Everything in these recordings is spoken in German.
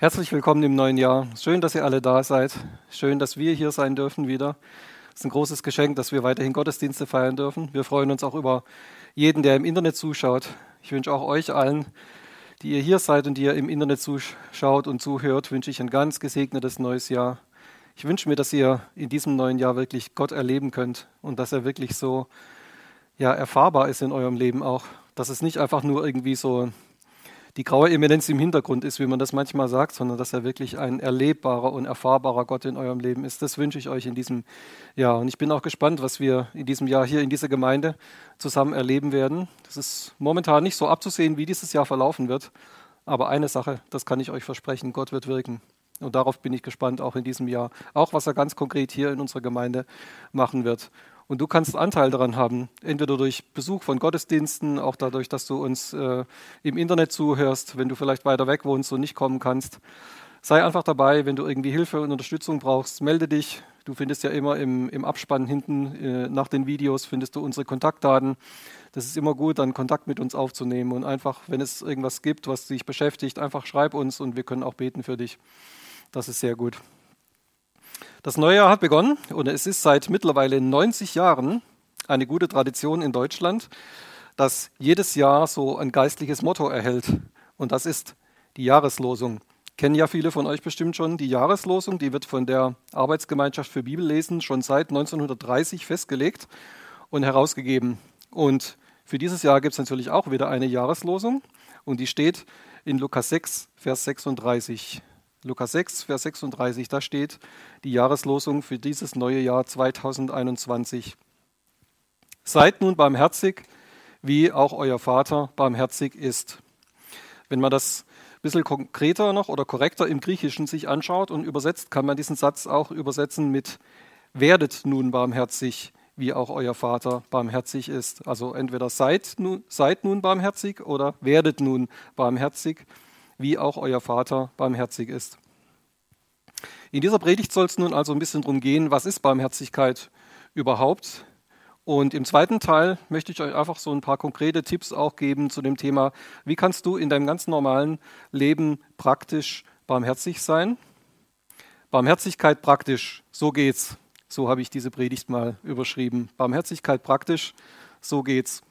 Herzlich willkommen im neuen Jahr. Schön, dass ihr alle da seid. Schön, dass wir hier sein dürfen wieder. Es ist ein großes Geschenk, dass wir weiterhin Gottesdienste feiern dürfen. Wir freuen uns auch über jeden, der im Internet zuschaut. Ich wünsche auch euch allen, die ihr hier seid und die ihr im Internet zuschaut und zuhört, wünsche ich ein ganz gesegnetes neues Jahr. Ich wünsche mir, dass ihr in diesem neuen Jahr wirklich Gott erleben könnt und dass er wirklich so ja, erfahrbar ist in eurem Leben auch. Dass es nicht einfach nur irgendwie so die graue Eminenz im Hintergrund ist, wie man das manchmal sagt, sondern dass er wirklich ein erlebbarer und erfahrbarer Gott in eurem Leben ist. Das wünsche ich euch in diesem Jahr. Und ich bin auch gespannt, was wir in diesem Jahr hier in dieser Gemeinde zusammen erleben werden. Das ist momentan nicht so abzusehen, wie dieses Jahr verlaufen wird. Aber eine Sache, das kann ich euch versprechen, Gott wird wirken. Und darauf bin ich gespannt, auch in diesem Jahr. Auch was er ganz konkret hier in unserer Gemeinde machen wird. Und du kannst Anteil daran haben, entweder durch Besuch von Gottesdiensten, auch dadurch, dass du uns äh, im Internet zuhörst, wenn du vielleicht weiter weg wohnst und nicht kommen kannst. Sei einfach dabei, wenn du irgendwie Hilfe und Unterstützung brauchst, melde dich. Du findest ja immer im, im Abspann hinten äh, nach den Videos findest du unsere Kontaktdaten. Das ist immer gut, dann Kontakt mit uns aufzunehmen und einfach, wenn es irgendwas gibt, was dich beschäftigt, einfach schreib uns und wir können auch beten für dich. Das ist sehr gut. Das neue Jahr hat begonnen und es ist seit mittlerweile 90 Jahren eine gute Tradition in Deutschland, dass jedes Jahr so ein geistliches Motto erhält. Und das ist die Jahreslosung. Kennen ja viele von euch bestimmt schon. Die Jahreslosung, die wird von der Arbeitsgemeinschaft für Bibellesen schon seit 1930 festgelegt und herausgegeben. Und für dieses Jahr gibt es natürlich auch wieder eine Jahreslosung und die steht in Lukas 6, Vers 36. Lukas 6, Vers 36, da steht die Jahreslosung für dieses neue Jahr 2021. Seid nun barmherzig, wie auch euer Vater barmherzig ist. Wenn man das ein bisschen konkreter noch oder korrekter im Griechischen sich anschaut und übersetzt, kann man diesen Satz auch übersetzen mit werdet nun barmherzig, wie auch euer Vater barmherzig ist. Also entweder seid nun, seid nun barmherzig oder werdet nun barmherzig wie auch euer Vater barmherzig ist. In dieser Predigt soll es nun also ein bisschen darum gehen, was ist Barmherzigkeit überhaupt? Und im zweiten Teil möchte ich euch einfach so ein paar konkrete Tipps auch geben zu dem Thema, wie kannst du in deinem ganz normalen Leben praktisch barmherzig sein? Barmherzigkeit praktisch, so geht's. So habe ich diese Predigt mal überschrieben. Barmherzigkeit praktisch, so geht's.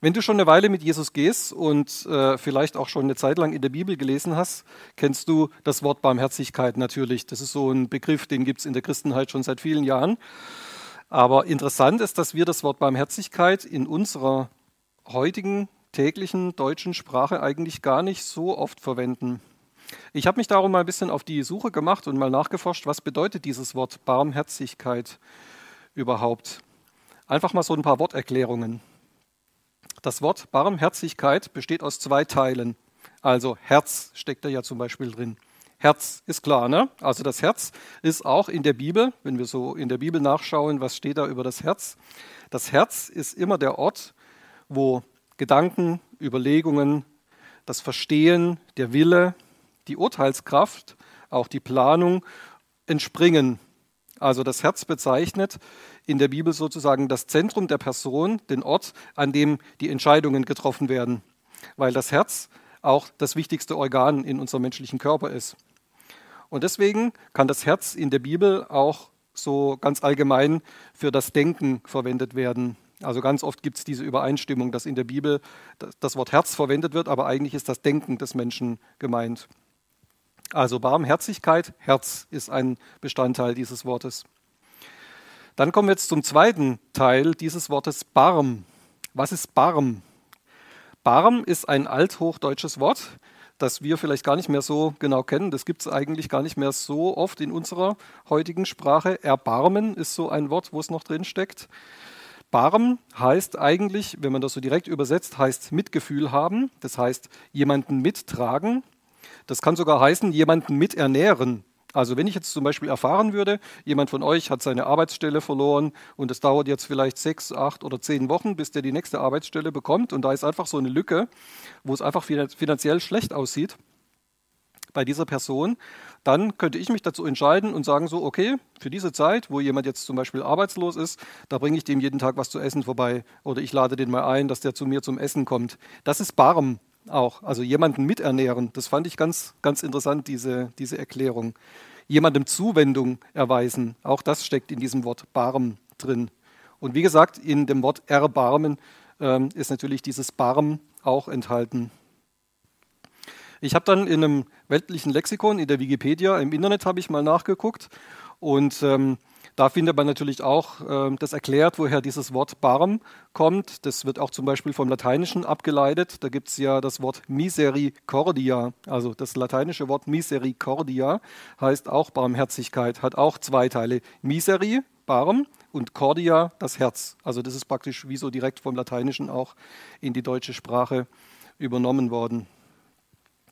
Wenn du schon eine Weile mit Jesus gehst und äh, vielleicht auch schon eine Zeit lang in der Bibel gelesen hast, kennst du das Wort Barmherzigkeit natürlich. Das ist so ein Begriff, den gibt es in der Christenheit schon seit vielen Jahren. Aber interessant ist, dass wir das Wort Barmherzigkeit in unserer heutigen täglichen deutschen Sprache eigentlich gar nicht so oft verwenden. Ich habe mich darum mal ein bisschen auf die Suche gemacht und mal nachgeforscht, was bedeutet dieses Wort Barmherzigkeit überhaupt. Einfach mal so ein paar Worterklärungen. Das Wort Barmherzigkeit besteht aus zwei Teilen. Also Herz steckt da ja zum Beispiel drin. Herz ist klar, ne? Also das Herz ist auch in der Bibel, wenn wir so in der Bibel nachschauen, was steht da über das Herz? Das Herz ist immer der Ort, wo Gedanken, Überlegungen, das Verstehen, der Wille, die Urteilskraft, auch die Planung entspringen. Also das Herz bezeichnet in der Bibel sozusagen das Zentrum der Person, den Ort, an dem die Entscheidungen getroffen werden, weil das Herz auch das wichtigste Organ in unserem menschlichen Körper ist. Und deswegen kann das Herz in der Bibel auch so ganz allgemein für das Denken verwendet werden. Also ganz oft gibt es diese Übereinstimmung, dass in der Bibel das Wort Herz verwendet wird, aber eigentlich ist das Denken des Menschen gemeint. Also Barmherzigkeit, Herz ist ein Bestandteil dieses Wortes. Dann kommen wir jetzt zum zweiten Teil dieses Wortes Barm. Was ist Barm? Barm ist ein althochdeutsches Wort, das wir vielleicht gar nicht mehr so genau kennen. Das gibt es eigentlich gar nicht mehr so oft in unserer heutigen Sprache. Erbarmen ist so ein Wort, wo es noch drin steckt. Barm heißt eigentlich, wenn man das so direkt übersetzt, heißt Mitgefühl haben. Das heißt jemanden mittragen. Das kann sogar heißen, jemanden miternähren. Also wenn ich jetzt zum Beispiel erfahren würde, jemand von euch hat seine Arbeitsstelle verloren und es dauert jetzt vielleicht sechs, acht oder zehn Wochen, bis der die nächste Arbeitsstelle bekommt und da ist einfach so eine Lücke, wo es einfach finanziell schlecht aussieht bei dieser Person, dann könnte ich mich dazu entscheiden und sagen so, okay, für diese Zeit, wo jemand jetzt zum Beispiel arbeitslos ist, da bringe ich dem jeden Tag was zu essen vorbei oder ich lade den mal ein, dass der zu mir zum Essen kommt. Das ist Barm. Auch. Also jemanden miternähren. Das fand ich ganz, ganz interessant, diese, diese Erklärung. Jemandem Zuwendung erweisen. Auch das steckt in diesem Wort Barm drin. Und wie gesagt, in dem Wort erbarmen ähm, ist natürlich dieses Barm auch enthalten. Ich habe dann in einem weltlichen Lexikon, in der Wikipedia, im Internet habe ich mal nachgeguckt und ähm, da findet man natürlich auch äh, das erklärt, woher dieses Wort Barm kommt. Das wird auch zum Beispiel vom Lateinischen abgeleitet. Da gibt es ja das Wort Misericordia. Also das lateinische Wort Misericordia heißt auch Barmherzigkeit, hat auch zwei Teile. Miseri, Barm, und Cordia, das Herz. Also das ist praktisch wie so direkt vom Lateinischen auch in die deutsche Sprache übernommen worden.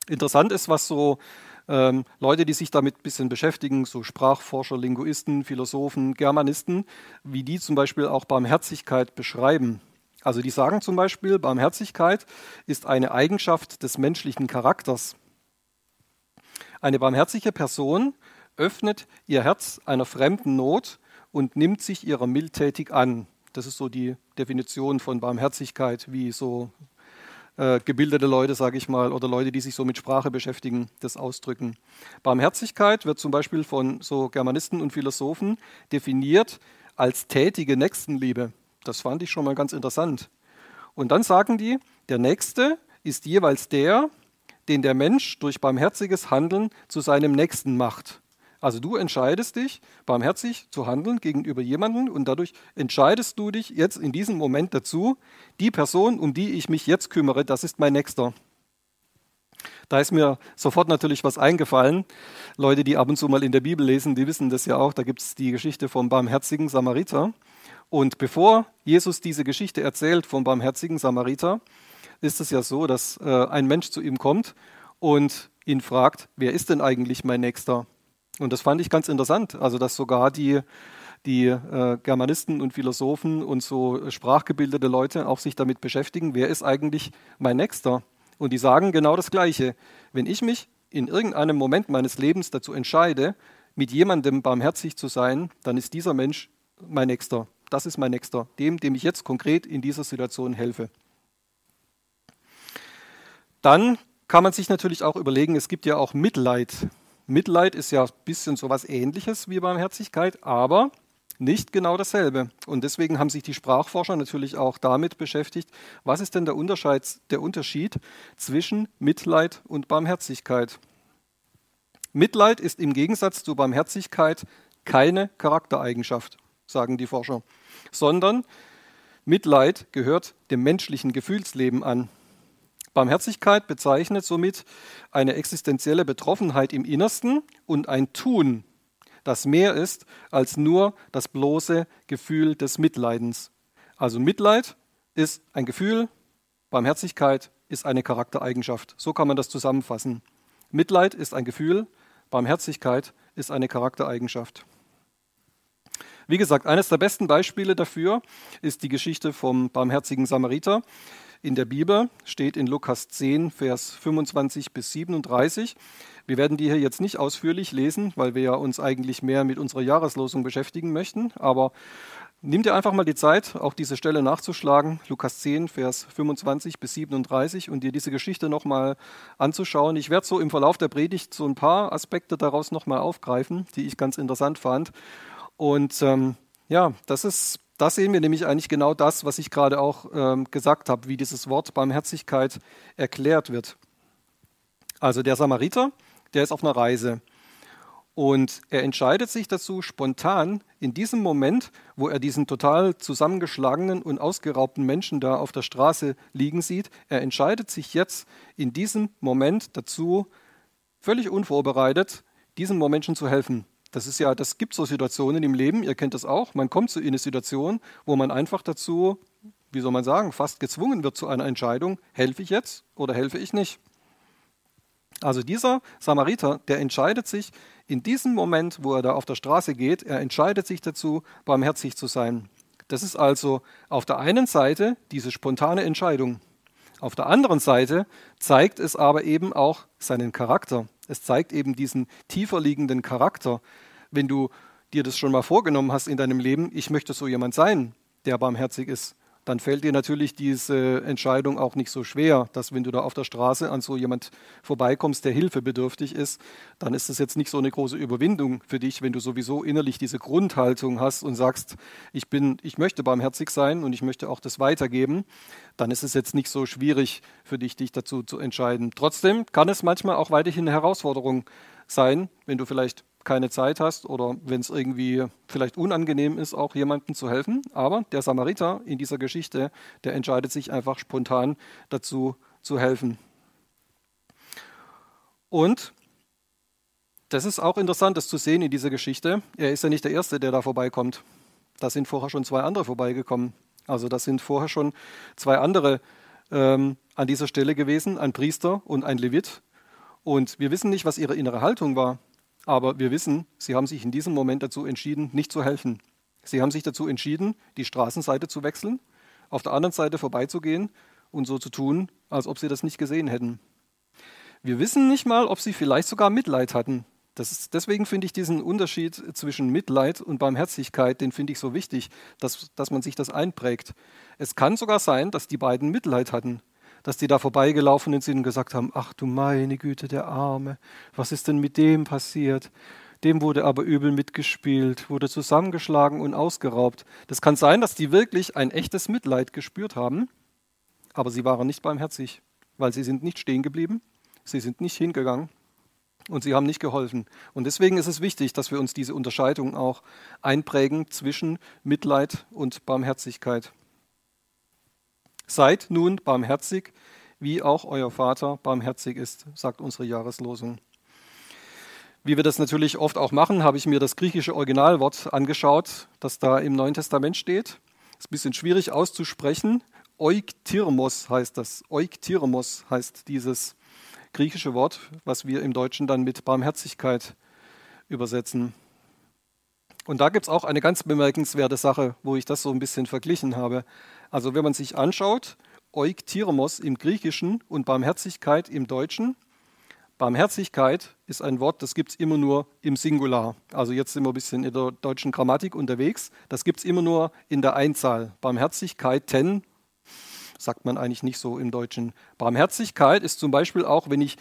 Interessant ist, was so ähm, Leute, die sich damit ein bisschen beschäftigen, so Sprachforscher, Linguisten, Philosophen, Germanisten, wie die zum Beispiel auch Barmherzigkeit beschreiben. Also die sagen zum Beispiel, Barmherzigkeit ist eine Eigenschaft des menschlichen Charakters. Eine barmherzige Person öffnet ihr Herz einer fremden Not und nimmt sich ihrer mildtätig an. Das ist so die Definition von Barmherzigkeit, wie so äh, gebildete Leute, sage ich mal, oder Leute, die sich so mit Sprache beschäftigen, das ausdrücken. Barmherzigkeit wird zum Beispiel von so Germanisten und Philosophen definiert als tätige Nächstenliebe. Das fand ich schon mal ganz interessant. Und dann sagen die, der Nächste ist jeweils der, den der Mensch durch barmherziges Handeln zu seinem Nächsten macht. Also du entscheidest dich, barmherzig zu handeln gegenüber jemandem und dadurch entscheidest du dich jetzt in diesem Moment dazu, die Person, um die ich mich jetzt kümmere, das ist mein Nächster. Da ist mir sofort natürlich was eingefallen. Leute, die ab und zu mal in der Bibel lesen, die wissen das ja auch. Da gibt es die Geschichte vom barmherzigen Samariter. Und bevor Jesus diese Geschichte erzählt vom barmherzigen Samariter, ist es ja so, dass äh, ein Mensch zu ihm kommt und ihn fragt, wer ist denn eigentlich mein Nächster? Und das fand ich ganz interessant, also dass sogar die, die äh, Germanisten und Philosophen und so sprachgebildete Leute auch sich damit beschäftigen, wer ist eigentlich mein Nächster? Und die sagen genau das Gleiche. Wenn ich mich in irgendeinem Moment meines Lebens dazu entscheide, mit jemandem barmherzig zu sein, dann ist dieser Mensch mein Nächster. Das ist mein Nächster, dem, dem ich jetzt konkret in dieser Situation helfe. Dann kann man sich natürlich auch überlegen, es gibt ja auch Mitleid. Mitleid ist ja ein bisschen so was ähnliches wie Barmherzigkeit, aber nicht genau dasselbe. Und deswegen haben sich die Sprachforscher natürlich auch damit beschäftigt, was ist denn der Unterschied, der Unterschied zwischen Mitleid und Barmherzigkeit. Mitleid ist im Gegensatz zu Barmherzigkeit keine Charaktereigenschaft, sagen die Forscher, sondern Mitleid gehört dem menschlichen Gefühlsleben an. Barmherzigkeit bezeichnet somit eine existenzielle Betroffenheit im Innersten und ein Tun, das mehr ist als nur das bloße Gefühl des Mitleidens. Also Mitleid ist ein Gefühl, Barmherzigkeit ist eine Charaktereigenschaft. So kann man das zusammenfassen. Mitleid ist ein Gefühl, Barmherzigkeit ist eine Charaktereigenschaft. Wie gesagt, eines der besten Beispiele dafür ist die Geschichte vom barmherzigen Samariter in der Bibel, steht in Lukas 10, Vers 25 bis 37. Wir werden die hier jetzt nicht ausführlich lesen, weil wir ja uns eigentlich mehr mit unserer Jahreslosung beschäftigen möchten. Aber nimm dir einfach mal die Zeit, auch diese Stelle nachzuschlagen, Lukas 10, Vers 25 bis 37, und dir diese Geschichte nochmal anzuschauen. Ich werde so im Verlauf der Predigt so ein paar Aspekte daraus nochmal aufgreifen, die ich ganz interessant fand. Und ähm, ja, das ist da sehen wir nämlich eigentlich genau das, was ich gerade auch ähm, gesagt habe, wie dieses Wort Barmherzigkeit erklärt wird. Also der Samariter, der ist auf einer Reise und er entscheidet sich dazu spontan in diesem Moment, wo er diesen total zusammengeschlagenen und ausgeraubten Menschen da auf der Straße liegen sieht, er entscheidet sich jetzt in diesem Moment dazu, völlig unvorbereitet, diesem Menschen zu helfen. Das ist ja, das gibt so Situationen im Leben, ihr kennt das auch. Man kommt so in eine Situation, wo man einfach dazu, wie soll man sagen, fast gezwungen wird zu einer Entscheidung, helfe ich jetzt oder helfe ich nicht. Also dieser Samariter, der entscheidet sich in diesem Moment, wo er da auf der Straße geht, er entscheidet sich dazu, barmherzig zu sein. Das ist also auf der einen Seite diese spontane Entscheidung. Auf der anderen Seite zeigt es aber eben auch seinen Charakter. Es zeigt eben diesen tiefer liegenden Charakter. Wenn du dir das schon mal vorgenommen hast in deinem Leben, ich möchte so jemand sein, der barmherzig ist, dann fällt dir natürlich diese Entscheidung auch nicht so schwer, dass wenn du da auf der Straße an so jemand vorbeikommst, der hilfebedürftig ist, dann ist es jetzt nicht so eine große Überwindung für dich, wenn du sowieso innerlich diese Grundhaltung hast und sagst, ich bin, ich möchte barmherzig sein und ich möchte auch das weitergeben, dann ist es jetzt nicht so schwierig für dich, dich dazu zu entscheiden. Trotzdem kann es manchmal auch weiterhin eine Herausforderung sein, wenn du vielleicht keine Zeit hast oder wenn es irgendwie vielleicht unangenehm ist, auch jemandem zu helfen. Aber der Samariter in dieser Geschichte, der entscheidet sich einfach spontan dazu zu helfen. Und das ist auch interessant, das zu sehen in dieser Geschichte. Er ist ja nicht der Erste, der da vorbeikommt. Da sind vorher schon zwei andere vorbeigekommen. Also das sind vorher schon zwei andere ähm, an dieser Stelle gewesen, ein Priester und ein Levit. Und wir wissen nicht, was ihre innere Haltung war. Aber wir wissen, sie haben sich in diesem Moment dazu entschieden, nicht zu helfen. Sie haben sich dazu entschieden, die Straßenseite zu wechseln, auf der anderen Seite vorbeizugehen und so zu tun, als ob sie das nicht gesehen hätten. Wir wissen nicht mal, ob sie vielleicht sogar Mitleid hatten. Ist, deswegen finde ich diesen Unterschied zwischen Mitleid und Barmherzigkeit, den finde ich so wichtig, dass, dass man sich das einprägt. Es kann sogar sein, dass die beiden Mitleid hatten dass die da vorbeigelaufen sind und gesagt haben, ach du meine Güte, der Arme, was ist denn mit dem passiert? Dem wurde aber übel mitgespielt, wurde zusammengeschlagen und ausgeraubt. Das kann sein, dass die wirklich ein echtes Mitleid gespürt haben, aber sie waren nicht barmherzig, weil sie sind nicht stehen geblieben, sie sind nicht hingegangen und sie haben nicht geholfen. Und deswegen ist es wichtig, dass wir uns diese Unterscheidung auch einprägen zwischen Mitleid und Barmherzigkeit. Seid nun barmherzig, wie auch euer Vater barmherzig ist, sagt unsere Jahreslosung. Wie wir das natürlich oft auch machen, habe ich mir das griechische Originalwort angeschaut, das da im Neuen Testament steht. Ist ein bisschen schwierig auszusprechen. Euktyrmos heißt das. Euktyrmos heißt dieses griechische Wort, was wir im Deutschen dann mit Barmherzigkeit übersetzen. Und da gibt es auch eine ganz bemerkenswerte Sache, wo ich das so ein bisschen verglichen habe. Also wenn man sich anschaut, Euktyrmos im Griechischen und Barmherzigkeit im Deutschen. Barmherzigkeit ist ein Wort, das gibt es immer nur im Singular. Also jetzt sind wir ein bisschen in der deutschen Grammatik unterwegs. Das gibt es immer nur in der Einzahl. Barmherzigkeiten sagt man eigentlich nicht so im Deutschen. Barmherzigkeit ist zum Beispiel auch, wenn ich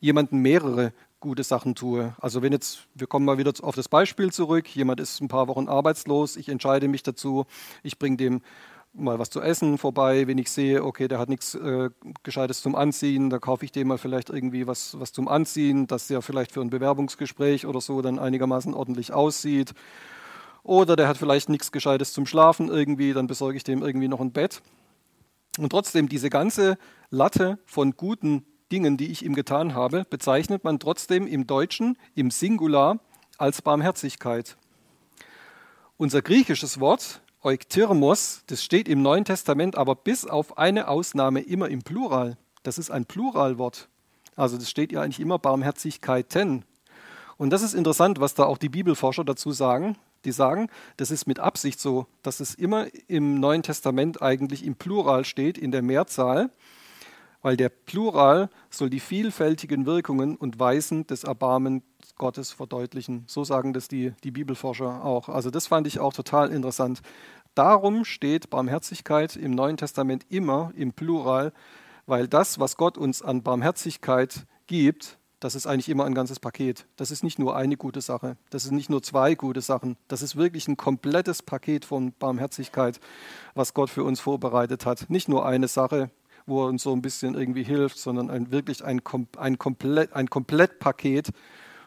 jemanden mehrere gute Sachen tue. Also wenn jetzt, wir kommen mal wieder auf das Beispiel zurück, jemand ist ein paar Wochen arbeitslos, ich entscheide mich dazu, ich bringe dem mal was zu essen vorbei, wenn ich sehe, okay, der hat nichts äh, Gescheites zum Anziehen, da kaufe ich dem mal vielleicht irgendwie was, was zum Anziehen, dass der vielleicht für ein Bewerbungsgespräch oder so dann einigermaßen ordentlich aussieht. Oder der hat vielleicht nichts Gescheites zum Schlafen irgendwie, dann besorge ich dem irgendwie noch ein Bett. Und trotzdem, diese ganze Latte von guten Dingen, die ich ihm getan habe, bezeichnet man trotzdem im Deutschen im Singular als Barmherzigkeit. Unser griechisches Wort Euktyrmos, das steht im Neuen Testament aber bis auf eine Ausnahme immer im Plural. Das ist ein Pluralwort. Also das steht ja eigentlich immer Barmherzigkeiten. Und das ist interessant, was da auch die Bibelforscher dazu sagen. Die sagen, das ist mit Absicht so, dass es immer im Neuen Testament eigentlich im Plural steht, in der Mehrzahl, weil der Plural soll die vielfältigen Wirkungen und Weisen des Erbarmens Gottes verdeutlichen. So sagen das die, die Bibelforscher auch. Also das fand ich auch total interessant. Darum steht Barmherzigkeit im Neuen Testament immer im Plural, weil das, was Gott uns an Barmherzigkeit gibt, das ist eigentlich immer ein ganzes Paket. Das ist nicht nur eine gute Sache, das sind nicht nur zwei gute Sachen, das ist wirklich ein komplettes Paket von Barmherzigkeit, was Gott für uns vorbereitet hat. Nicht nur eine Sache, wo er uns so ein bisschen irgendwie hilft, sondern ein, wirklich ein, ein, komplett, ein Komplettpaket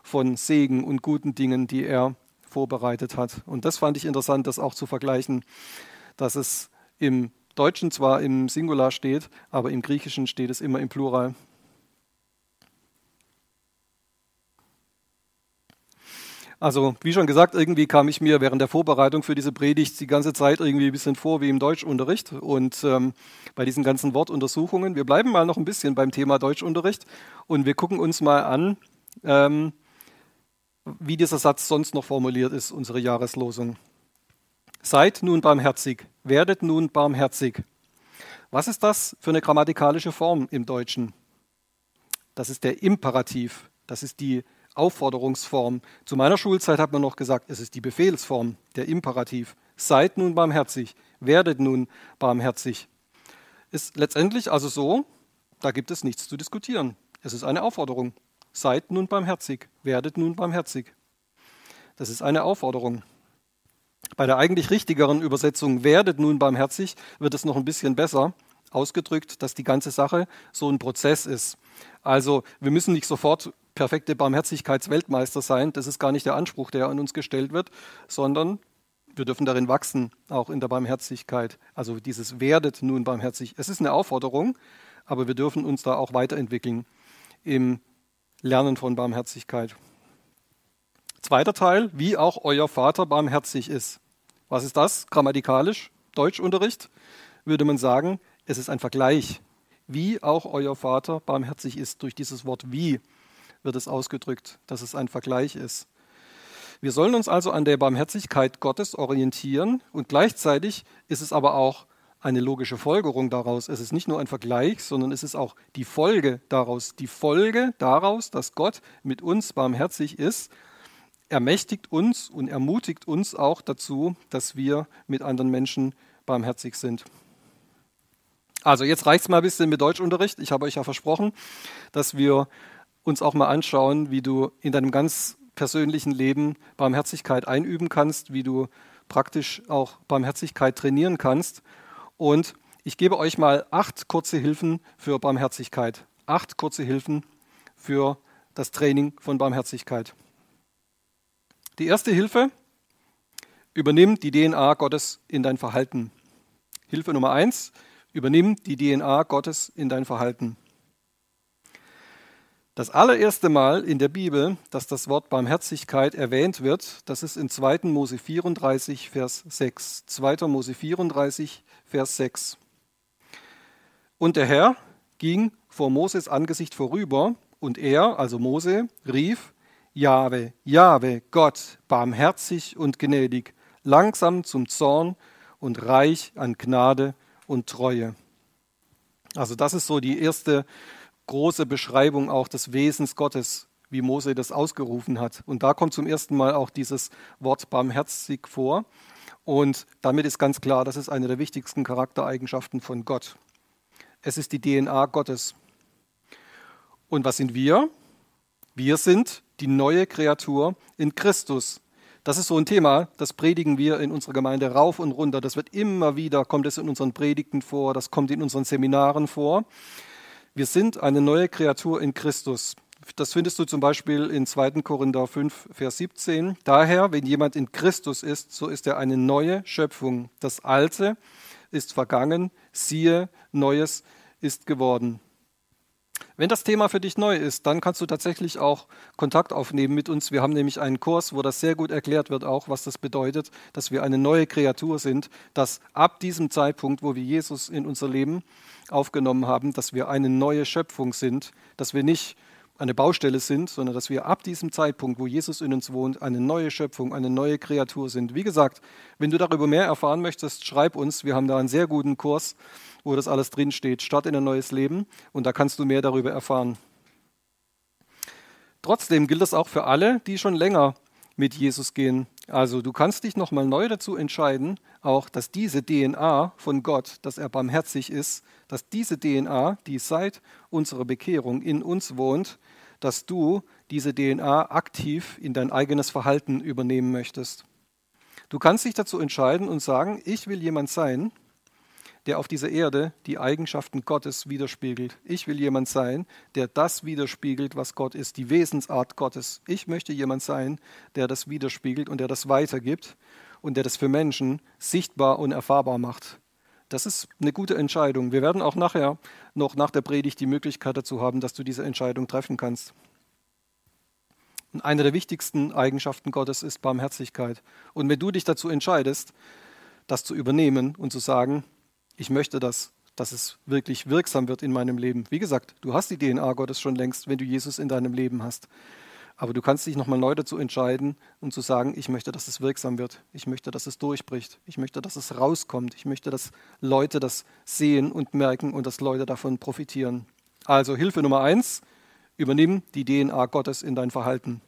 von Segen und guten Dingen, die er vorbereitet hat. Und das fand ich interessant, das auch zu vergleichen, dass es im Deutschen zwar im Singular steht, aber im Griechischen steht es immer im Plural. Also, wie schon gesagt, irgendwie kam ich mir während der Vorbereitung für diese Predigt die ganze Zeit irgendwie ein bisschen vor wie im Deutschunterricht. Und ähm, bei diesen ganzen Wortuntersuchungen, wir bleiben mal noch ein bisschen beim Thema Deutschunterricht und wir gucken uns mal an, ähm, wie dieser Satz sonst noch formuliert ist, unsere Jahreslosung. Seid nun barmherzig, werdet nun barmherzig. Was ist das für eine grammatikalische Form im Deutschen? Das ist der Imperativ, das ist die Aufforderungsform. Zu meiner Schulzeit hat man noch gesagt, es ist die Befehlsform, der Imperativ. Seid nun barmherzig, werdet nun barmherzig. Ist letztendlich also so, da gibt es nichts zu diskutieren. Es ist eine Aufforderung. Seid nun barmherzig, werdet nun barmherzig. Das ist eine Aufforderung. Bei der eigentlich richtigeren Übersetzung werdet nun barmherzig wird es noch ein bisschen besser ausgedrückt, dass die ganze Sache so ein Prozess ist. Also wir müssen nicht sofort perfekte Barmherzigkeitsweltmeister sein, das ist gar nicht der Anspruch, der an uns gestellt wird, sondern wir dürfen darin wachsen, auch in der Barmherzigkeit. Also dieses werdet nun barmherzig. Es ist eine Aufforderung, aber wir dürfen uns da auch weiterentwickeln im Lernen von Barmherzigkeit. Zweiter Teil, wie auch euer Vater barmherzig ist. Was ist das? Grammatikalisch, Deutschunterricht, würde man sagen, es ist ein Vergleich. Wie auch euer Vater barmherzig ist. Durch dieses Wort wie wird es ausgedrückt, dass es ein Vergleich ist. Wir sollen uns also an der Barmherzigkeit Gottes orientieren und gleichzeitig ist es aber auch eine logische Folgerung daraus. Es ist nicht nur ein Vergleich, sondern es ist auch die Folge daraus. Die Folge daraus, dass Gott mit uns barmherzig ist, ermächtigt uns und ermutigt uns auch dazu, dass wir mit anderen Menschen barmherzig sind. Also jetzt reicht es mal ein bisschen mit Deutschunterricht. Ich habe euch ja versprochen, dass wir uns auch mal anschauen, wie du in deinem ganz persönlichen Leben Barmherzigkeit einüben kannst, wie du praktisch auch Barmherzigkeit trainieren kannst. Und ich gebe euch mal acht kurze Hilfen für Barmherzigkeit. Acht kurze Hilfen für das Training von Barmherzigkeit. Die erste Hilfe, übernimm die DNA Gottes in dein Verhalten. Hilfe Nummer eins, übernimm die DNA Gottes in dein Verhalten. Das allererste Mal in der Bibel, dass das Wort Barmherzigkeit erwähnt wird, das ist in 2. Mose 34, Vers 6. 2. Mose 34, Vers 6. Und der Herr ging vor Moses Angesicht vorüber, und er, also Mose, rief, Jahwe, Jahwe, Gott, barmherzig und gnädig, langsam zum Zorn und reich an Gnade und Treue. Also das ist so die erste große Beschreibung auch des Wesens Gottes, wie Mose das ausgerufen hat. Und da kommt zum ersten Mal auch dieses Wort barmherzig vor. Und damit ist ganz klar, das ist eine der wichtigsten Charaktereigenschaften von Gott. Es ist die DNA Gottes. Und was sind wir? Wir sind die neue Kreatur in Christus. Das ist so ein Thema, das predigen wir in unserer Gemeinde rauf und runter. Das wird immer wieder, kommt es in unseren Predigten vor, das kommt in unseren Seminaren vor. Wir sind eine neue Kreatur in Christus. Das findest du zum Beispiel in 2. Korinther 5, Vers 17. Daher, wenn jemand in Christus ist, so ist er eine neue Schöpfung. Das Alte ist vergangen, siehe, Neues ist geworden. Wenn das Thema für dich neu ist, dann kannst du tatsächlich auch Kontakt aufnehmen mit uns. Wir haben nämlich einen Kurs, wo das sehr gut erklärt wird, auch was das bedeutet, dass wir eine neue Kreatur sind, dass ab diesem Zeitpunkt, wo wir Jesus in unser Leben aufgenommen haben, dass wir eine neue Schöpfung sind, dass wir nicht eine Baustelle sind, sondern dass wir ab diesem Zeitpunkt, wo Jesus in uns wohnt, eine neue Schöpfung, eine neue Kreatur sind. Wie gesagt, wenn du darüber mehr erfahren möchtest, schreib uns. Wir haben da einen sehr guten Kurs, wo das alles drinsteht. Start in ein neues Leben und da kannst du mehr darüber erfahren. Trotzdem gilt das auch für alle, die schon länger mit Jesus gehen. Also du kannst dich nochmal neu dazu entscheiden, auch dass diese DNA von Gott, dass er barmherzig ist, dass diese DNA, die seit unserer Bekehrung in uns wohnt, dass du diese DNA aktiv in dein eigenes Verhalten übernehmen möchtest. Du kannst dich dazu entscheiden und sagen, ich will jemand sein, der auf dieser Erde die Eigenschaften Gottes widerspiegelt. Ich will jemand sein, der das widerspiegelt, was Gott ist, die Wesensart Gottes. Ich möchte jemand sein, der das widerspiegelt und der das weitergibt und der das für Menschen sichtbar und erfahrbar macht. Das ist eine gute Entscheidung. Wir werden auch nachher noch nach der Predigt die Möglichkeit dazu haben, dass du diese Entscheidung treffen kannst. Und eine der wichtigsten Eigenschaften Gottes ist Barmherzigkeit. Und wenn du dich dazu entscheidest, das zu übernehmen und zu sagen, ich möchte das, dass es wirklich wirksam wird in meinem Leben. Wie gesagt, du hast die DNA Gottes schon längst, wenn du Jesus in deinem Leben hast. Aber du kannst dich nochmal neu dazu entscheiden und zu sagen, ich möchte, dass es wirksam wird. Ich möchte, dass es durchbricht. Ich möchte, dass es rauskommt. Ich möchte, dass Leute das sehen und merken und dass Leute davon profitieren. Also Hilfe Nummer eins, übernimm die DNA Gottes in dein Verhalten.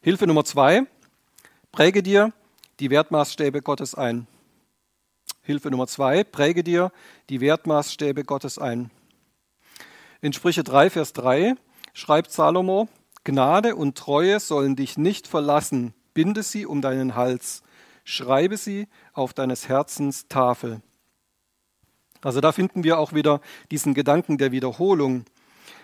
Hilfe Nummer zwei, präge dir die Wertmaßstäbe Gottes ein. Hilfe Nummer zwei, präge dir die Wertmaßstäbe Gottes ein. In Sprüche 3, Vers 3 schreibt Salomo, Gnade und Treue sollen dich nicht verlassen, binde sie um deinen Hals, schreibe sie auf deines Herzens Tafel. Also da finden wir auch wieder diesen Gedanken der Wiederholung.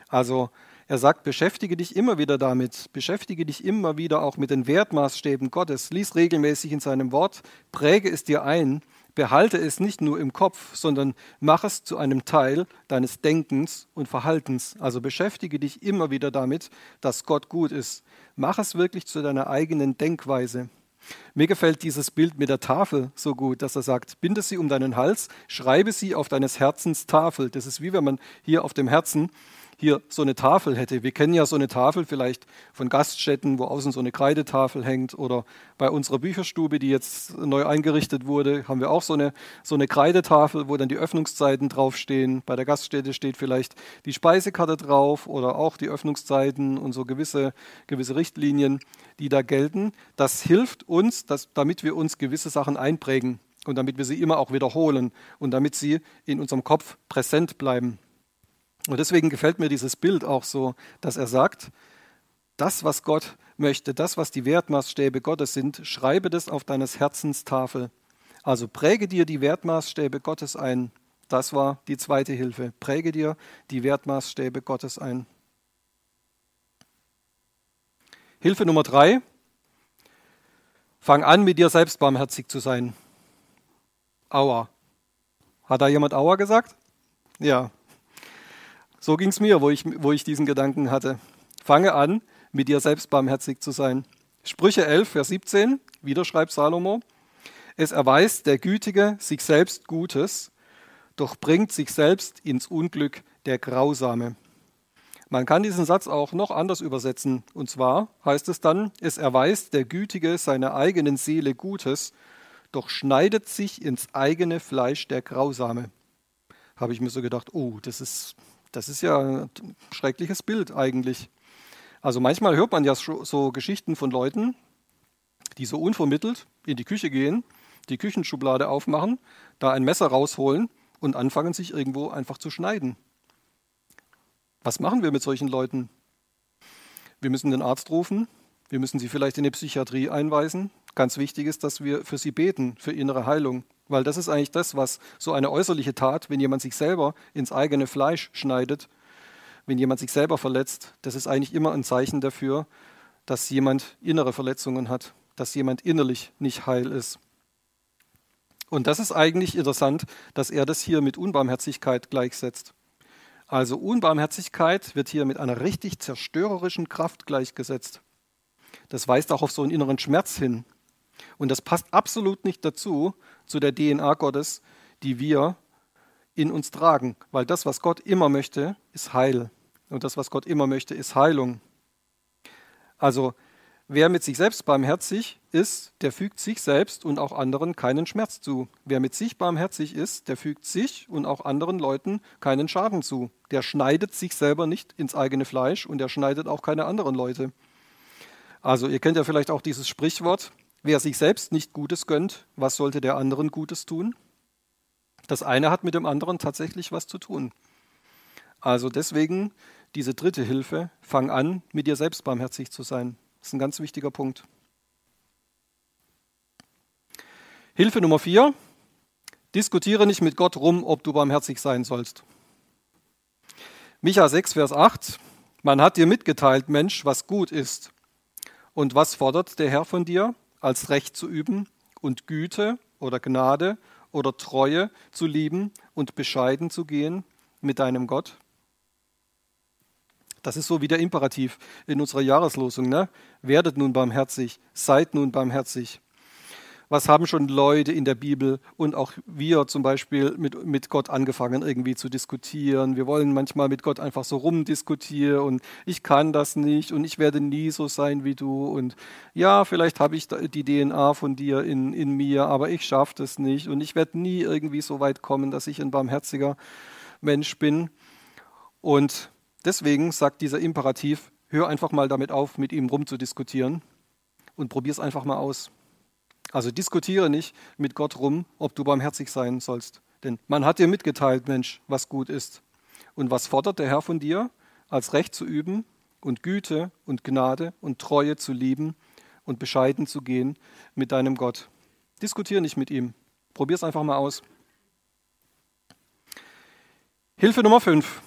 Also er sagt, beschäftige dich immer wieder damit, beschäftige dich immer wieder auch mit den Wertmaßstäben Gottes, lies regelmäßig in seinem Wort, präge es dir ein, behalte es nicht nur im Kopf, sondern mach es zu einem Teil deines Denkens und Verhaltens. Also beschäftige dich immer wieder damit, dass Gott gut ist. Mach es wirklich zu deiner eigenen Denkweise. Mir gefällt dieses Bild mit der Tafel so gut, dass er sagt, binde sie um deinen Hals, schreibe sie auf deines Herzens Tafel. Das ist wie wenn man hier auf dem Herzen hier so eine Tafel hätte. Wir kennen ja so eine Tafel vielleicht von Gaststätten, wo außen so eine Kreidetafel hängt oder bei unserer Bücherstube, die jetzt neu eingerichtet wurde, haben wir auch so eine, so eine Kreidetafel, wo dann die Öffnungszeiten draufstehen. Bei der Gaststätte steht vielleicht die Speisekarte drauf oder auch die Öffnungszeiten und so gewisse, gewisse Richtlinien, die da gelten. Das hilft uns, dass, damit wir uns gewisse Sachen einprägen und damit wir sie immer auch wiederholen und damit sie in unserem Kopf präsent bleiben. Und deswegen gefällt mir dieses Bild auch so, dass er sagt, das, was Gott möchte, das, was die Wertmaßstäbe Gottes sind, schreibe das auf deines Herzens Tafel. Also präge dir die Wertmaßstäbe Gottes ein. Das war die zweite Hilfe. Präge dir die Wertmaßstäbe Gottes ein. Hilfe Nummer drei. Fang an, mit dir selbst barmherzig zu sein. Aua. Hat da jemand Aua gesagt? Ja, so ging es mir, wo ich, wo ich diesen Gedanken hatte. Fange an, mit dir selbst barmherzig zu sein. Sprüche 11, Vers 17, wieder schreibt Salomo, es erweist der Gütige sich selbst Gutes, doch bringt sich selbst ins Unglück der Grausame. Man kann diesen Satz auch noch anders übersetzen. Und zwar heißt es dann, es erweist der Gütige seiner eigenen Seele Gutes, doch schneidet sich ins eigene Fleisch der Grausame. Habe ich mir so gedacht, oh, das ist das ist ja ein schreckliches Bild eigentlich. Also manchmal hört man ja so Geschichten von Leuten, die so unvermittelt in die Küche gehen, die Küchenschublade aufmachen, da ein Messer rausholen und anfangen sich irgendwo einfach zu schneiden. Was machen wir mit solchen Leuten? Wir müssen den Arzt rufen, wir müssen sie vielleicht in die Psychiatrie einweisen. Ganz wichtig ist, dass wir für sie beten, für innere Heilung. Weil das ist eigentlich das, was so eine äußerliche Tat, wenn jemand sich selber ins eigene Fleisch schneidet, wenn jemand sich selber verletzt, das ist eigentlich immer ein Zeichen dafür, dass jemand innere Verletzungen hat, dass jemand innerlich nicht heil ist. Und das ist eigentlich interessant, dass er das hier mit Unbarmherzigkeit gleichsetzt. Also Unbarmherzigkeit wird hier mit einer richtig zerstörerischen Kraft gleichgesetzt. Das weist auch auf so einen inneren Schmerz hin. Und das passt absolut nicht dazu, zu der DNA Gottes, die wir in uns tragen. Weil das, was Gott immer möchte, ist Heil. Und das, was Gott immer möchte, ist Heilung. Also, wer mit sich selbst barmherzig ist, der fügt sich selbst und auch anderen keinen Schmerz zu. Wer mit sich barmherzig ist, der fügt sich und auch anderen Leuten keinen Schaden zu. Der schneidet sich selber nicht ins eigene Fleisch und der schneidet auch keine anderen Leute. Also, ihr kennt ja vielleicht auch dieses Sprichwort, Wer sich selbst nicht Gutes gönnt, was sollte der anderen Gutes tun? Das eine hat mit dem anderen tatsächlich was zu tun. Also deswegen diese dritte Hilfe, fang an, mit dir selbst barmherzig zu sein. Das ist ein ganz wichtiger Punkt. Hilfe Nummer vier, diskutiere nicht mit Gott rum, ob du barmherzig sein sollst. Micha 6, Vers 8, man hat dir mitgeteilt, Mensch, was gut ist. Und was fordert der Herr von dir? Als Recht zu üben und Güte oder Gnade oder Treue zu lieben und bescheiden zu gehen mit deinem Gott? Das ist so wie der Imperativ in unserer Jahreslosung. Ne? Werdet nun barmherzig, seid nun barmherzig was haben schon Leute in der Bibel und auch wir zum Beispiel mit, mit Gott angefangen irgendwie zu diskutieren. Wir wollen manchmal mit Gott einfach so rumdiskutieren und ich kann das nicht und ich werde nie so sein wie du und ja, vielleicht habe ich die DNA von dir in, in mir, aber ich schaffe das nicht und ich werde nie irgendwie so weit kommen, dass ich ein barmherziger Mensch bin. Und deswegen sagt dieser Imperativ, hör einfach mal damit auf, mit ihm rumzudiskutieren und probier es einfach mal aus. Also diskutiere nicht mit Gott rum, ob du barmherzig sein sollst. Denn man hat dir mitgeteilt, Mensch, was gut ist. Und was fordert der Herr von dir? Als Recht zu üben und Güte und Gnade und Treue zu lieben und bescheiden zu gehen mit deinem Gott. Diskutiere nicht mit ihm. Probier es einfach mal aus. Hilfe Nummer 5.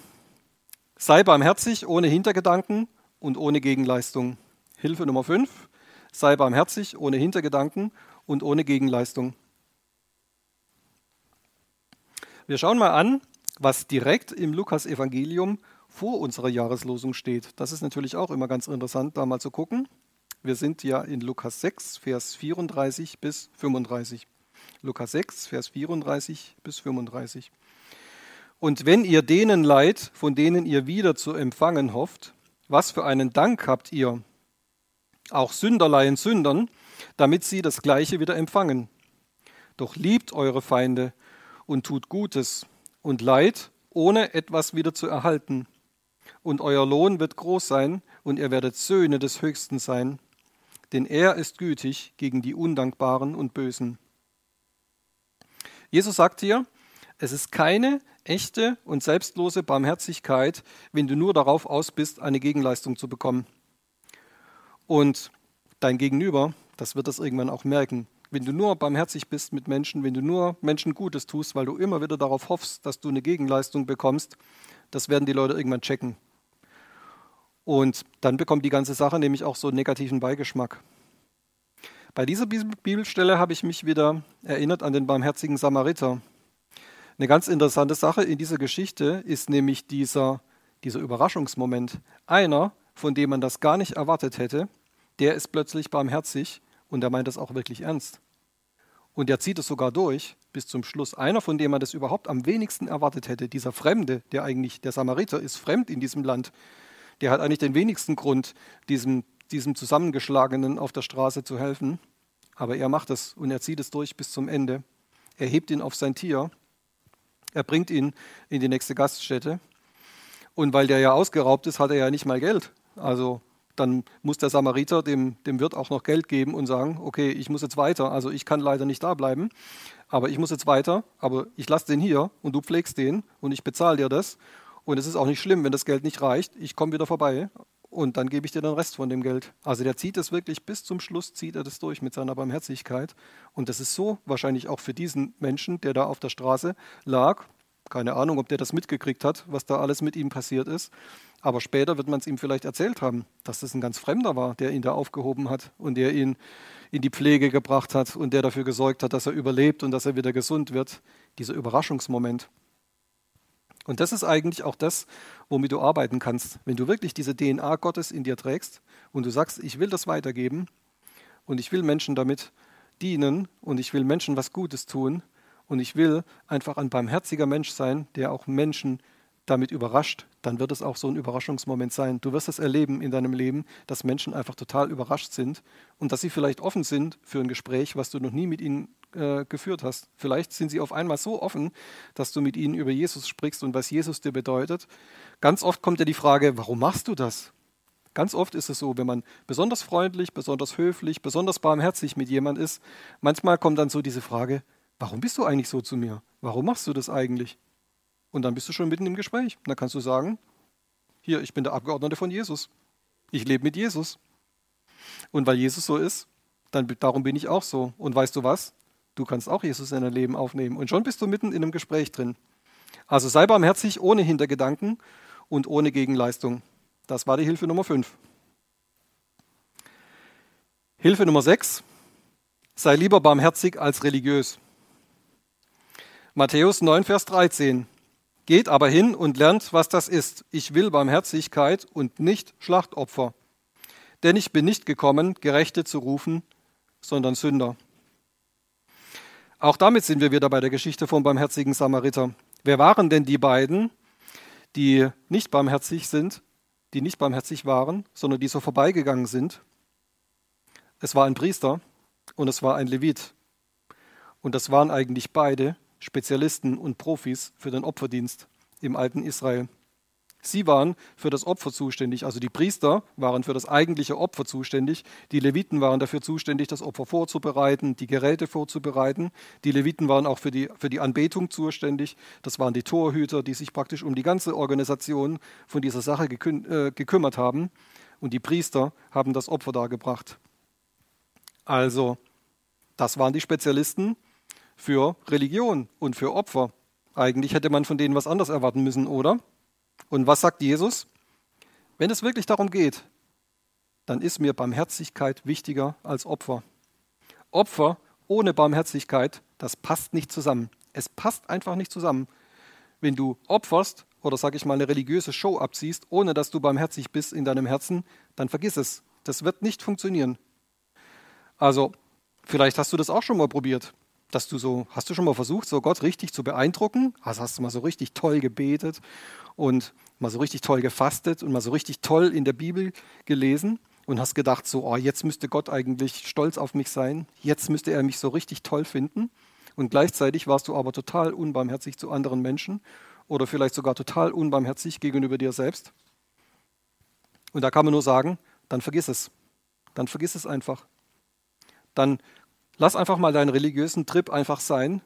Sei barmherzig ohne Hintergedanken und ohne Gegenleistung. Hilfe Nummer 5. Sei barmherzig ohne Hintergedanken und ohne Gegenleistung. Wir schauen mal an, was direkt im Lukas-Evangelium vor unserer Jahreslosung steht. Das ist natürlich auch immer ganz interessant, da mal zu gucken. Wir sind ja in Lukas 6, Vers 34 bis 35. Lukas 6, Vers 34 bis 35. Und wenn ihr denen leid, von denen ihr wieder zu empfangen hofft, was für einen Dank habt ihr? Auch Sünder leihen Sündern, damit sie das Gleiche wieder empfangen. Doch liebt eure Feinde und tut Gutes und Leid, ohne etwas wieder zu erhalten. Und euer Lohn wird groß sein, und ihr werdet Söhne des Höchsten sein, denn er ist gütig gegen die Undankbaren und Bösen. Jesus sagt hier, es ist keine echte und selbstlose Barmherzigkeit, wenn du nur darauf aus bist, eine Gegenleistung zu bekommen. Und dein Gegenüber, das wird das irgendwann auch merken. Wenn du nur barmherzig bist mit Menschen, wenn du nur Menschen Gutes tust, weil du immer wieder darauf hoffst, dass du eine Gegenleistung bekommst, das werden die Leute irgendwann checken. Und dann bekommt die ganze Sache nämlich auch so einen negativen Beigeschmack. Bei dieser Bibelstelle habe ich mich wieder erinnert an den barmherzigen Samariter. Eine ganz interessante Sache in dieser Geschichte ist nämlich dieser, dieser Überraschungsmoment. Einer, von dem man das gar nicht erwartet hätte, der ist plötzlich barmherzig und er meint das auch wirklich ernst. Und er zieht es sogar durch bis zum Schluss. Einer, von dem man das überhaupt am wenigsten erwartet hätte, dieser Fremde, der eigentlich der Samariter ist fremd in diesem Land, der hat eigentlich den wenigsten Grund, diesem, diesem Zusammengeschlagenen auf der Straße zu helfen. Aber er macht es und er zieht es durch bis zum Ende. Er hebt ihn auf sein Tier. Er bringt ihn in die nächste Gaststätte. Und weil der ja ausgeraubt ist, hat er ja nicht mal Geld. Also dann muss der Samariter dem, dem Wirt auch noch Geld geben und sagen, okay, ich muss jetzt weiter. Also ich kann leider nicht da bleiben, aber ich muss jetzt weiter, aber ich lasse den hier und du pflegst den und ich bezahle dir das. Und es ist auch nicht schlimm, wenn das Geld nicht reicht. Ich komme wieder vorbei und dann gebe ich dir den Rest von dem Geld. Also der zieht es wirklich bis zum Schluss, zieht er das durch mit seiner Barmherzigkeit. Und das ist so wahrscheinlich auch für diesen Menschen, der da auf der Straße lag. Keine Ahnung, ob der das mitgekriegt hat, was da alles mit ihm passiert ist. Aber später wird man es ihm vielleicht erzählt haben, dass das ein ganz Fremder war, der ihn da aufgehoben hat und der ihn in die Pflege gebracht hat und der dafür gesorgt hat, dass er überlebt und dass er wieder gesund wird. Dieser Überraschungsmoment. Und das ist eigentlich auch das, womit du arbeiten kannst. Wenn du wirklich diese DNA Gottes in dir trägst und du sagst, ich will das weitergeben und ich will Menschen damit dienen und ich will Menschen was Gutes tun und ich will einfach ein barmherziger Mensch sein, der auch Menschen damit überrascht, dann wird es auch so ein Überraschungsmoment sein. Du wirst es erleben in deinem Leben, dass Menschen einfach total überrascht sind und dass sie vielleicht offen sind für ein Gespräch, was du noch nie mit ihnen äh, geführt hast. Vielleicht sind sie auf einmal so offen, dass du mit ihnen über Jesus sprichst und was Jesus dir bedeutet. Ganz oft kommt ja die Frage, warum machst du das? Ganz oft ist es so, wenn man besonders freundlich, besonders höflich, besonders barmherzig mit jemand ist, manchmal kommt dann so diese Frage, warum bist du eigentlich so zu mir? Warum machst du das eigentlich? Und dann bist du schon mitten im Gespräch. Und dann kannst du sagen, hier, ich bin der Abgeordnete von Jesus. Ich lebe mit Jesus. Und weil Jesus so ist, dann darum bin ich auch so. Und weißt du was? Du kannst auch Jesus in dein Leben aufnehmen. Und schon bist du mitten in einem Gespräch drin. Also sei barmherzig ohne Hintergedanken und ohne Gegenleistung. Das war die Hilfe Nummer 5. Hilfe Nummer 6. Sei lieber barmherzig als religiös. Matthäus 9, Vers 13. Geht aber hin und lernt, was das ist. Ich will Barmherzigkeit und nicht Schlachtopfer. Denn ich bin nicht gekommen, Gerechte zu rufen, sondern Sünder. Auch damit sind wir wieder bei der Geschichte vom barmherzigen Samariter. Wer waren denn die beiden, die nicht barmherzig sind, die nicht barmherzig waren, sondern die so vorbeigegangen sind? Es war ein Priester und es war ein Levit. Und das waren eigentlich beide Spezialisten und Profis für den Opferdienst im alten Israel. Sie waren für das Opfer zuständig, also die Priester waren für das eigentliche Opfer zuständig, die Leviten waren dafür zuständig, das Opfer vorzubereiten, die Geräte vorzubereiten, die Leviten waren auch für die, für die Anbetung zuständig, das waren die Torhüter, die sich praktisch um die ganze Organisation von dieser Sache gekü äh, gekümmert haben und die Priester haben das Opfer dargebracht. Also, das waren die Spezialisten für Religion und für Opfer. Eigentlich hätte man von denen was anderes erwarten müssen, oder? Und was sagt Jesus? Wenn es wirklich darum geht, dann ist mir Barmherzigkeit wichtiger als Opfer. Opfer ohne Barmherzigkeit, das passt nicht zusammen. Es passt einfach nicht zusammen. Wenn du opferst oder sag ich mal eine religiöse Show abziehst, ohne dass du barmherzig bist in deinem Herzen, dann vergiss es. Das wird nicht funktionieren. Also, vielleicht hast du das auch schon mal probiert dass du so, hast du schon mal versucht, so Gott richtig zu beeindrucken? Also hast du mal so richtig toll gebetet und mal so richtig toll gefastet und mal so richtig toll in der Bibel gelesen und hast gedacht, so, oh, jetzt müsste Gott eigentlich stolz auf mich sein, jetzt müsste er mich so richtig toll finden. Und gleichzeitig warst du aber total unbarmherzig zu anderen Menschen oder vielleicht sogar total unbarmherzig gegenüber dir selbst. Und da kann man nur sagen, dann vergiss es. Dann vergiss es einfach. Dann Lass einfach mal deinen religiösen Trip einfach sein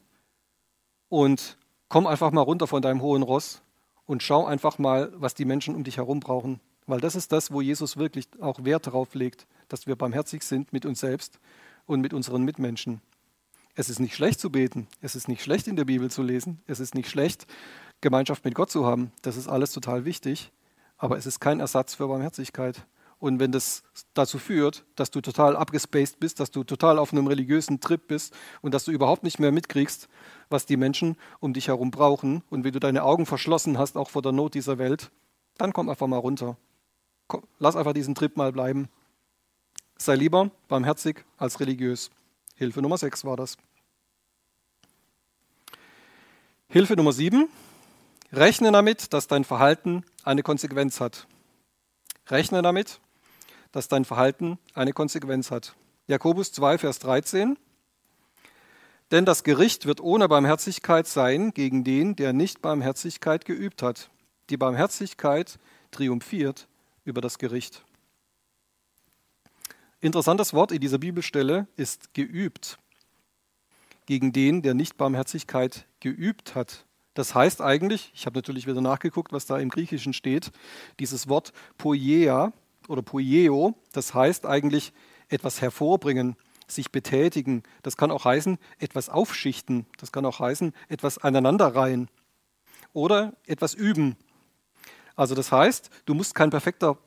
und komm einfach mal runter von deinem hohen Ross und schau einfach mal, was die Menschen um dich herum brauchen. Weil das ist das, wo Jesus wirklich auch Wert darauf legt, dass wir barmherzig sind mit uns selbst und mit unseren Mitmenschen. Es ist nicht schlecht zu beten, es ist nicht schlecht in der Bibel zu lesen, es ist nicht schlecht, Gemeinschaft mit Gott zu haben. Das ist alles total wichtig, aber es ist kein Ersatz für Barmherzigkeit. Und wenn das dazu führt, dass du total abgespaced bist, dass du total auf einem religiösen Trip bist und dass du überhaupt nicht mehr mitkriegst, was die Menschen um dich herum brauchen und wie du deine Augen verschlossen hast, auch vor der Not dieser Welt, dann komm einfach mal runter. Komm, lass einfach diesen Trip mal bleiben. Sei lieber barmherzig als religiös. Hilfe Nummer 6 war das. Hilfe Nummer 7. Rechne damit, dass dein Verhalten eine Konsequenz hat. Rechne damit, dass dein Verhalten eine Konsequenz hat. Jakobus 2, Vers 13. Denn das Gericht wird ohne Barmherzigkeit sein gegen den, der nicht Barmherzigkeit geübt hat. Die Barmherzigkeit triumphiert über das Gericht. Interessantes Wort in dieser Bibelstelle ist geübt. Gegen den, der nicht Barmherzigkeit geübt hat. Das heißt eigentlich, ich habe natürlich wieder nachgeguckt, was da im Griechischen steht, dieses Wort poiea oder poieo, das heißt eigentlich etwas hervorbringen, sich betätigen. Das kann auch heißen, etwas aufschichten. Das kann auch heißen, etwas aneinanderreihen oder etwas üben. Also das heißt, du musst kein perfekter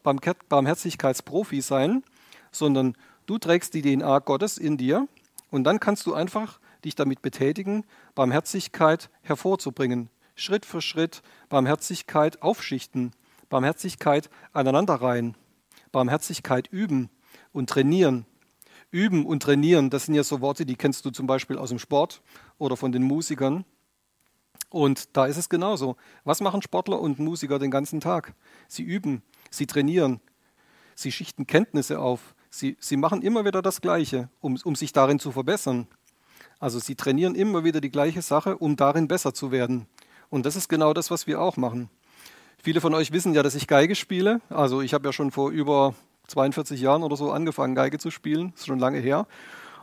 Barmherzigkeitsprofi sein, sondern du trägst die DNA Gottes in dir und dann kannst du einfach dich damit betätigen, Barmherzigkeit hervorzubringen. Schritt für Schritt Barmherzigkeit aufschichten, Barmherzigkeit aneinanderreihen. Barmherzigkeit üben und trainieren. Üben und trainieren, das sind ja so Worte, die kennst du zum Beispiel aus dem Sport oder von den Musikern. Und da ist es genauso. Was machen Sportler und Musiker den ganzen Tag? Sie üben, sie trainieren, sie schichten Kenntnisse auf, sie, sie machen immer wieder das Gleiche, um, um sich darin zu verbessern. Also sie trainieren immer wieder die gleiche Sache, um darin besser zu werden. Und das ist genau das, was wir auch machen. Viele von euch wissen ja, dass ich Geige spiele. Also ich habe ja schon vor über 42 Jahren oder so angefangen, Geige zu spielen. Das ist schon lange her.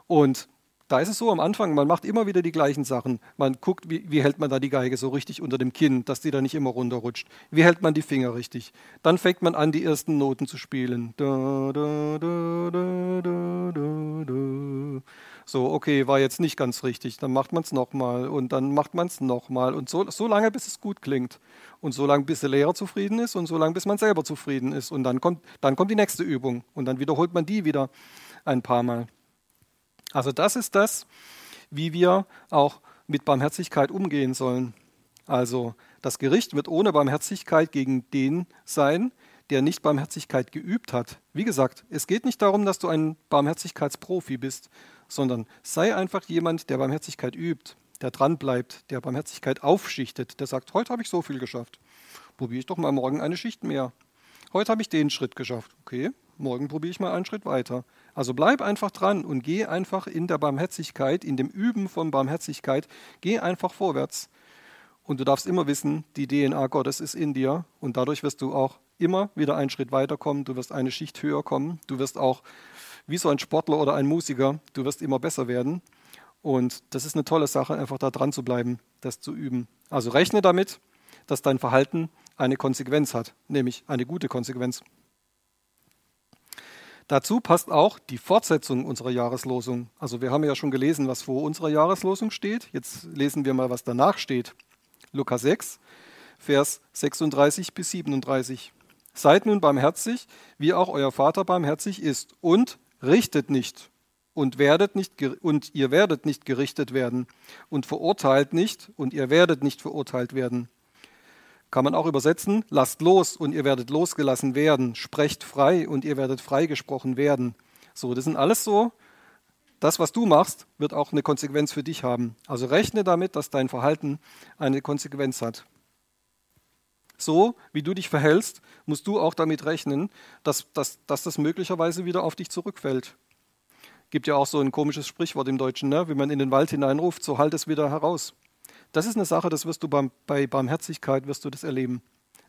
Und da ist es so am Anfang, man macht immer wieder die gleichen Sachen. Man guckt, wie, wie, hält man da die Geige so richtig unter dem Kinn, dass die da nicht immer runterrutscht. Wie hält man die Finger richtig? Dann fängt man an, die ersten Noten zu spielen. Da, da, da, so, okay, war jetzt nicht ganz richtig. Dann macht man es nochmal und dann macht man es nochmal. Und so, so lange, bis es gut klingt. Und so lange, bis der Lehrer zufrieden ist und so lange, bis man selber zufrieden ist. Und dann kommt, dann kommt die nächste Übung. Und dann wiederholt man die wieder ein paar Mal. Also das ist das, wie wir auch mit Barmherzigkeit umgehen sollen. Also das Gericht wird ohne Barmherzigkeit gegen den sein, der nicht Barmherzigkeit geübt hat. Wie gesagt, es geht nicht darum, dass du ein Barmherzigkeitsprofi bist, sondern sei einfach jemand, der Barmherzigkeit übt, der dranbleibt, der Barmherzigkeit aufschichtet, der sagt, heute habe ich so viel geschafft. Probiere ich doch mal morgen eine Schicht mehr. Heute habe ich den Schritt geschafft. Okay, morgen probiere ich mal einen Schritt weiter. Also bleib einfach dran und geh einfach in der Barmherzigkeit, in dem Üben von Barmherzigkeit, geh einfach vorwärts. Und du darfst immer wissen, die DNA Gottes ist in dir und dadurch wirst du auch immer wieder einen Schritt weiterkommen, du wirst eine Schicht höher kommen, du wirst auch wie so ein Sportler oder ein Musiker, du wirst immer besser werden. Und das ist eine tolle Sache, einfach da dran zu bleiben, das zu üben. Also rechne damit, dass dein Verhalten eine Konsequenz hat, nämlich eine gute Konsequenz. Dazu passt auch die Fortsetzung unserer Jahreslosung. Also wir haben ja schon gelesen, was vor unserer Jahreslosung steht. Jetzt lesen wir mal, was danach steht. Lukas 6, Vers 36 bis 37. Seid nun barmherzig, wie auch euer Vater barmherzig ist, und richtet nicht und werdet nicht und ihr werdet nicht gerichtet werden und verurteilt nicht und ihr werdet nicht verurteilt werden. Kann man auch übersetzen, lasst los und ihr werdet losgelassen werden, sprecht frei und ihr werdet freigesprochen werden. So, das sind alles so das, was du machst, wird auch eine Konsequenz für dich haben. Also rechne damit, dass dein Verhalten eine Konsequenz hat. So wie du dich verhältst, musst du auch damit rechnen, dass, dass, dass das möglicherweise wieder auf dich zurückfällt. Gibt ja auch so ein komisches Sprichwort im Deutschen, ne? wenn man in den Wald hineinruft, so halt es wieder heraus. Das ist eine Sache, das wirst du beim, bei Barmherzigkeit wirst du das erleben.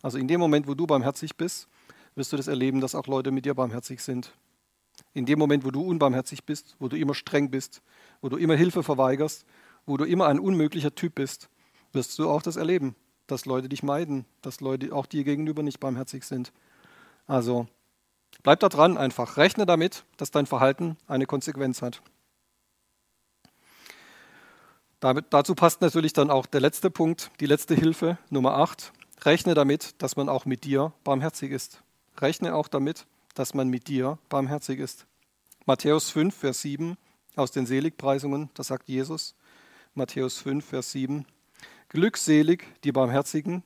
Also in dem Moment, wo du barmherzig bist, wirst du das erleben, dass auch Leute mit dir barmherzig sind. In dem Moment, wo du unbarmherzig bist, wo du immer streng bist, wo du immer Hilfe verweigerst, wo du immer ein unmöglicher Typ bist, wirst du auch das erleben, dass Leute dich meiden, dass Leute auch dir gegenüber nicht barmherzig sind. Also bleib da dran einfach. Rechne damit, dass dein Verhalten eine Konsequenz hat. Damit, dazu passt natürlich dann auch der letzte Punkt, die letzte Hilfe, Nummer 8. Rechne damit, dass man auch mit dir barmherzig ist. Rechne auch damit, dass man mit dir barmherzig ist. Matthäus 5, Vers 7 aus den Seligpreisungen, da sagt Jesus, Matthäus 5, Vers 7, Glückselig die Barmherzigen,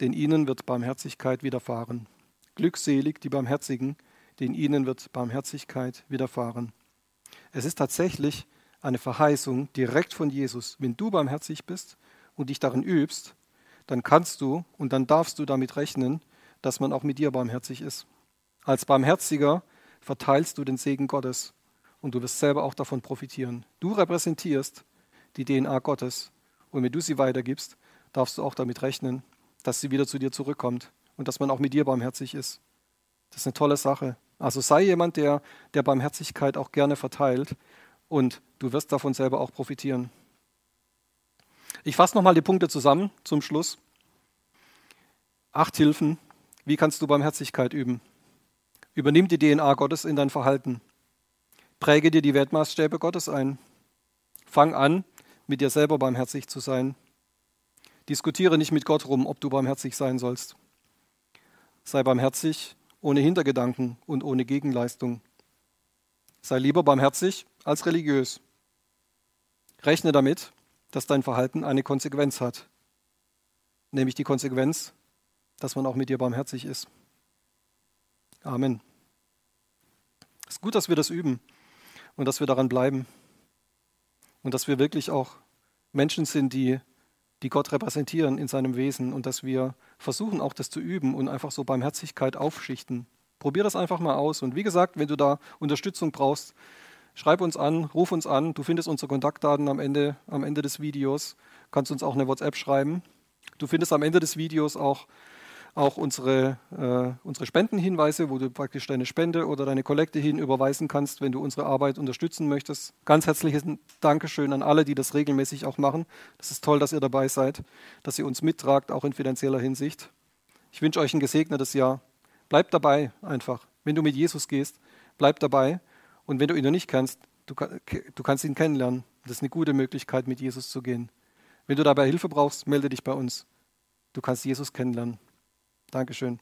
denn ihnen wird Barmherzigkeit widerfahren. Glückselig die Barmherzigen, denn ihnen wird Barmherzigkeit widerfahren. Es ist tatsächlich eine Verheißung direkt von Jesus. Wenn du barmherzig bist und dich darin übst, dann kannst du und dann darfst du damit rechnen, dass man auch mit dir barmherzig ist. Als Barmherziger verteilst du den Segen Gottes und du wirst selber auch davon profitieren. Du repräsentierst die DNA Gottes und wenn du sie weitergibst, darfst du auch damit rechnen, dass sie wieder zu dir zurückkommt und dass man auch mit dir barmherzig ist. Das ist eine tolle Sache. Also sei jemand, der der Barmherzigkeit auch gerne verteilt und du wirst davon selber auch profitieren. Ich fasse nochmal die Punkte zusammen zum Schluss. Acht Hilfen. Wie kannst du Barmherzigkeit üben? Übernimm die DNA Gottes in dein Verhalten. Präge dir die Wertmaßstäbe Gottes ein. Fang an, mit dir selber barmherzig zu sein. Diskutiere nicht mit Gott rum, ob du barmherzig sein sollst. Sei barmherzig ohne Hintergedanken und ohne Gegenleistung. Sei lieber barmherzig als religiös. Rechne damit, dass dein Verhalten eine Konsequenz hat, nämlich die Konsequenz, dass man auch mit dir barmherzig ist. Amen. Es ist gut, dass wir das üben und dass wir daran bleiben und dass wir wirklich auch Menschen sind, die, die Gott repräsentieren in seinem Wesen und dass wir versuchen auch das zu üben und einfach so Barmherzigkeit aufschichten. Probier das einfach mal aus und wie gesagt, wenn du da Unterstützung brauchst, schreib uns an, ruf uns an. Du findest unsere Kontaktdaten am Ende, am Ende des Videos. Kannst uns auch eine WhatsApp schreiben. Du findest am Ende des Videos auch auch unsere, äh, unsere Spendenhinweise, wo du praktisch deine Spende oder deine Kollekte hin überweisen kannst, wenn du unsere Arbeit unterstützen möchtest. Ganz herzliches Dankeschön an alle, die das regelmäßig auch machen. Das ist toll, dass ihr dabei seid, dass ihr uns mittragt, auch in finanzieller Hinsicht. Ich wünsche euch ein gesegnetes Jahr. Bleibt dabei einfach. Wenn du mit Jesus gehst, bleib dabei. Und wenn du ihn noch nicht kennst, du, du kannst ihn kennenlernen. Das ist eine gute Möglichkeit, mit Jesus zu gehen. Wenn du dabei Hilfe brauchst, melde dich bei uns. Du kannst Jesus kennenlernen. Dankeschön.